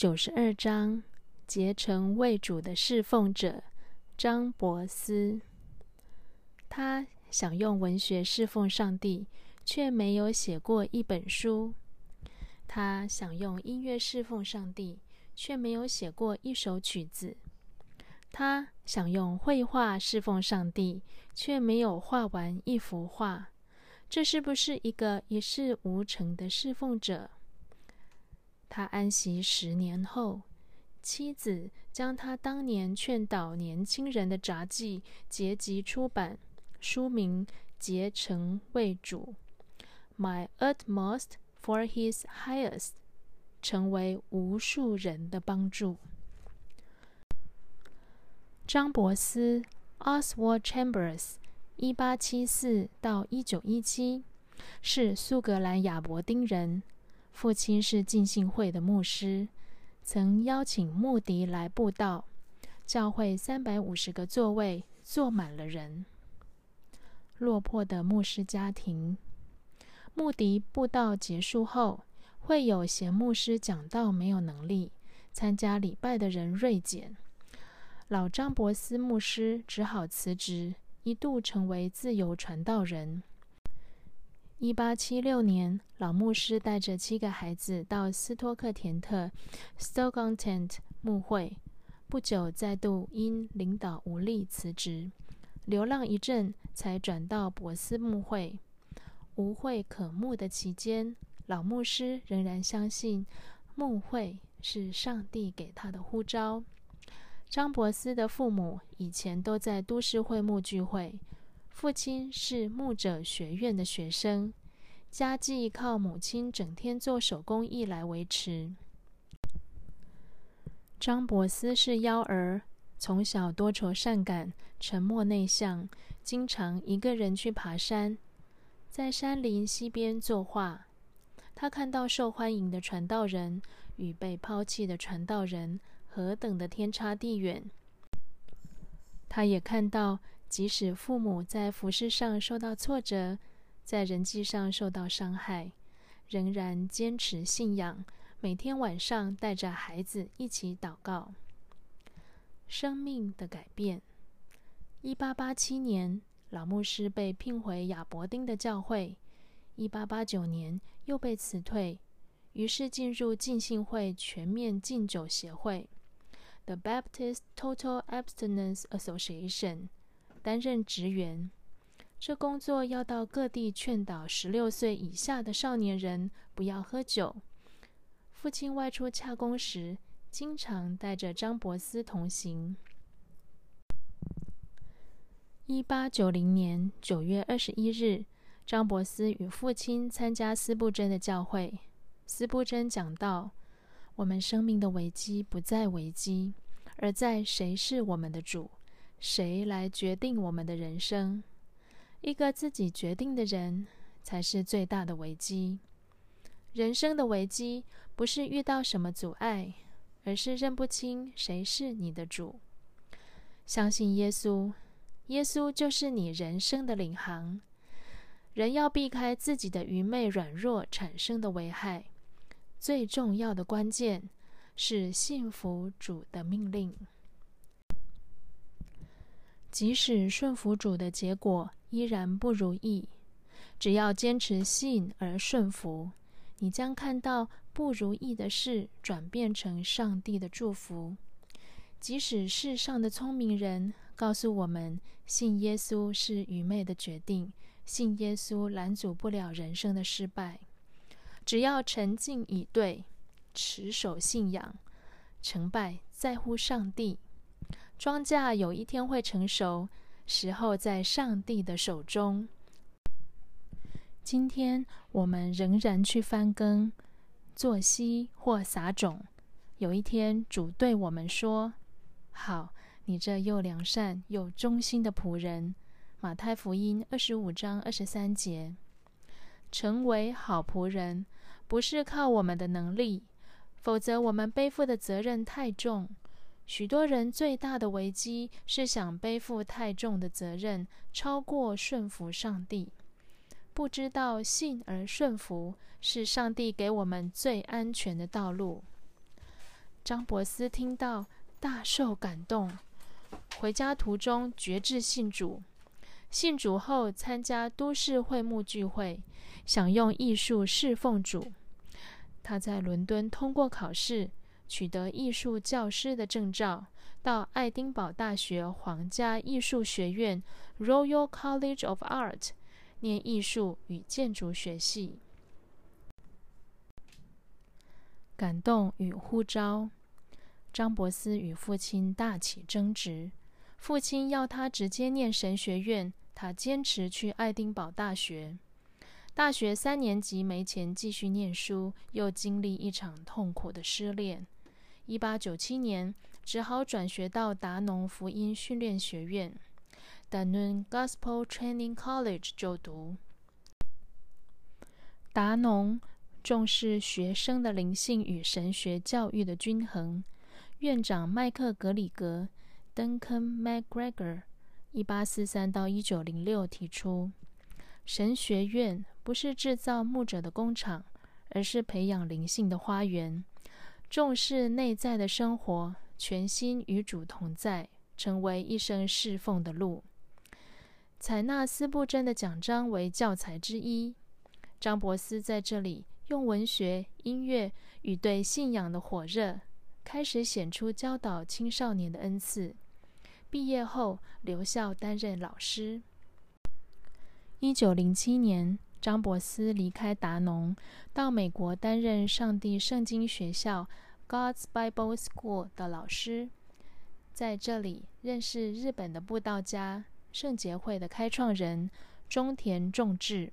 九十二章，结成为主的侍奉者张伯斯。他想用文学侍奉上帝，却没有写过一本书；他想用音乐侍奉上帝，却没有写过一首曲子；他想用绘画侍奉上帝，却没有画完一幅画。这是不是一个一事无成的侍奉者？他安息十年后，妻子将他当年劝导年轻人的札记结集出版，书名《结成为主》，My utmost for His highest，成为无数人的帮助。张伯斯 （Oswald Chambers）。一八七四到一九一七，是苏格兰亚伯丁人，父亲是浸信会的牧师，曾邀请穆迪来布道，教会三百五十个座位坐满了人。落魄的牧师家庭，穆迪布道结束后，会有嫌牧师讲道没有能力，参加礼拜的人锐减，老张伯斯牧师只好辞职。一度成为自由传道人。一八七六年，老牧师带着七个孩子到斯托克田特 （Stockton） 牧会，不久再度因领导无力辞职，流浪一阵，才转到博斯牧会。无会可牧的期间，老牧师仍然相信牧会是上帝给他的呼召。张伯斯的父母以前都在都市会幕聚会，父亲是牧者学院的学生，家计靠母亲整天做手工艺来维持。张伯斯是幺儿，从小多愁善感，沉默内向，经常一个人去爬山，在山林溪边作画。他看到受欢迎的传道人与被抛弃的传道人。何等的天差地远！他也看到，即使父母在服饰上受到挫折，在人际上受到伤害，仍然坚持信仰，每天晚上带着孩子一起祷告。生命的改变。一八八七年，老牧师被聘回亚伯丁的教会；一八八九年，又被辞退，于是进入浸信会全面禁酒协会。The Baptist Total Abstinence Association 担任职员，这工作要到各地劝导十六岁以下的少年人不要喝酒。父亲外出洽公时，经常带着张伯斯同行。一八九零年九月二十一日，张伯斯与父亲参加斯布真的教会。斯布真讲道。我们生命的危机不在危机，而在谁是我们的主，谁来决定我们的人生。一个自己决定的人，才是最大的危机。人生的危机不是遇到什么阻碍，而是认不清谁是你的主。相信耶稣，耶稣就是你人生的领航。人要避开自己的愚昧软弱产生的危害。最重要的关键是信服主的命令，即使顺服主的结果依然不如意，只要坚持信而顺服，你将看到不如意的事转变成上帝的祝福。即使世上的聪明人告诉我们，信耶稣是愚昧的决定，信耶稣拦阻不了人生的失败。只要沉静以对，持守信仰，成败在乎上帝。庄稼有一天会成熟，时候在上帝的手中。今天我们仍然去翻耕、作息或撒种。有一天，主对我们说：“好，你这又良善又忠心的仆人。”马太福音二十五章二十三节。成为好仆人。不是靠我们的能力，否则我们背负的责任太重。许多人最大的危机是想背负太重的责任，超过顺服上帝。不知道信而顺服是上帝给我们最安全的道路。张伯斯听到，大受感动。回家途中决志信主，信主后参加都市会幕聚会，想用艺术侍奉主。他在伦敦通过考试，取得艺术教师的证照，到爱丁堡大学皇家艺术学院 （Royal College of Art） 念艺术与建筑学系。感动与呼召，张伯斯与父亲大起争执。父亲要他直接念神学院，他坚持去爱丁堡大学。大学三年级没钱继续念书，又经历一场痛苦的失恋。一八九七年，只好转学到达农福音训练学院 d a n u n Gospel Training College） 就读。达农重视学生的灵性与神学教育的均衡。院长麦克格里格。Duncan McGregor，一八四三到一九零六提出，神学院不是制造牧者的工厂，而是培养灵性的花园。重视内在的生活，全心与主同在，成为一生侍奉的路。采纳斯布珍的奖章为教材之一。张伯斯在这里用文学、音乐与对信仰的火热，开始显出教导青少年的恩赐。毕业后留校担任老师。一九零七年，张伯斯离开达农，到美国担任上帝圣经学校 （God's Bible School） 的老师。在这里认识日本的布道家圣洁会的开创人中田重治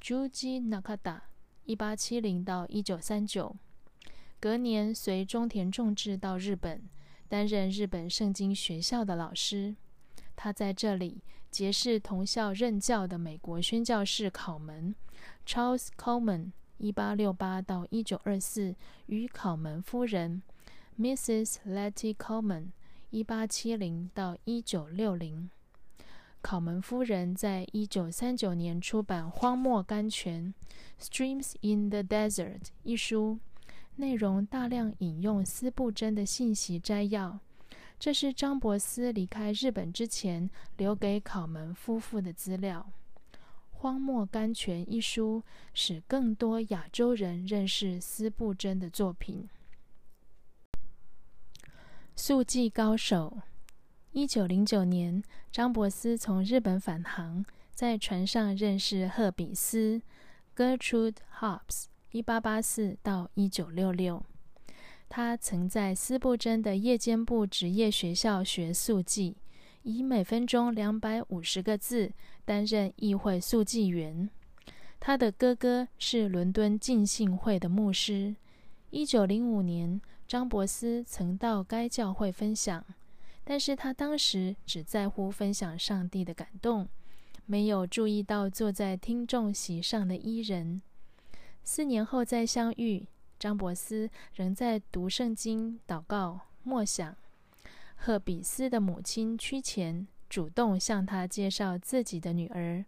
（Juji Nakata，一八七零到一九三九）。隔年随中田重治到日本。担任日本圣经学校的老师，他在这里结识同校任教的美国宣教士考门 Charles Coleman，一八六八到一九二四，与考门夫人 Mrs. Letty Coleman，一八七零到一九六零。考门夫人在一九三九年出版《荒漠甘泉》（Streams in the Desert） 一书。内容大量引用斯布真的信息摘要，这是张伯斯离开日本之前留给考门夫妇的资料。《荒漠甘泉》一书使更多亚洲人认识斯布真的作品。速记高手。一九零九年，张伯斯从日本返航，在船上认识赫比斯 （Gertrude Hobbs）。一八八四到一九六六，他曾在斯布真的夜间部职业学校学速记，以每分钟两百五十个字担任议会速记员。他的哥哥是伦敦浸信会的牧师。一九零五年，张伯斯曾到该教会分享，但是他当时只在乎分享上帝的感动，没有注意到坐在听众席上的伊人。四年后再相遇，张伯斯仍在读圣经、祷告、默想。赫比斯的母亲屈前主动向他介绍自己的女儿，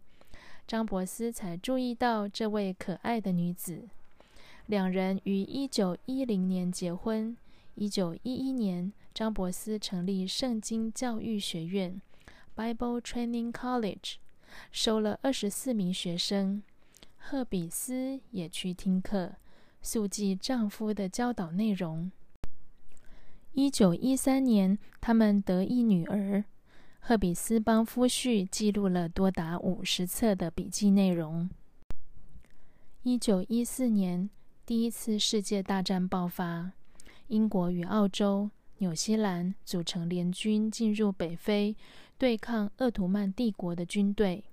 张伯斯才注意到这位可爱的女子。两人于一九一零年结婚。一九一一年，张伯斯成立圣经教育学院 （Bible Training College），收了二十四名学生。赫比斯也去听课，速记丈夫的教导内容。一九一三年，他们得一女儿。赫比斯帮夫婿记录了多达五十册的笔记内容。一九一四年，第一次世界大战爆发，英国与澳洲、纽西兰组成联军进入北非，对抗鄂图曼帝国的军队。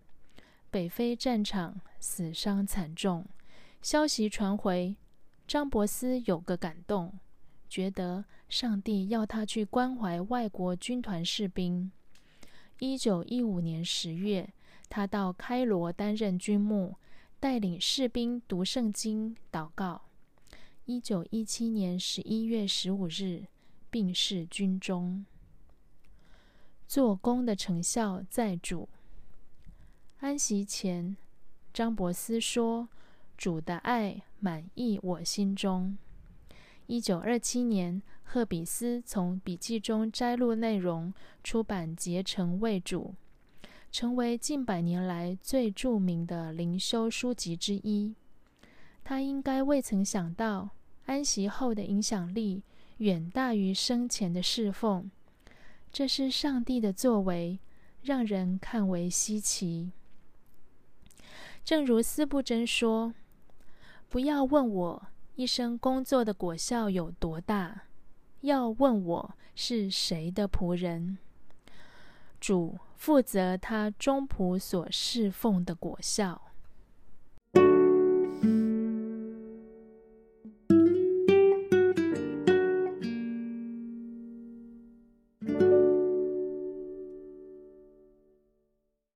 北非战场死伤惨重，消息传回，张伯斯有个感动，觉得上帝要他去关怀外国军团士兵。一九一五年十月，他到开罗担任军牧，带领士兵读圣经、祷告。一九一七年十一月十五日，病逝军中。做工的成效在主。安息前，张伯斯说：“主的爱满溢我心中。”一九二七年，赫比斯从笔记中摘录内容，出版结成为主，成为近百年来最著名的灵修书籍之一。他应该未曾想到，安息后的影响力远大于生前的侍奉。这是上帝的作为，让人看为稀奇。正如斯布真说：“不要问我。”一生工作的果效有多大？要问我是谁的仆人？主负责他中仆所侍奉的果效。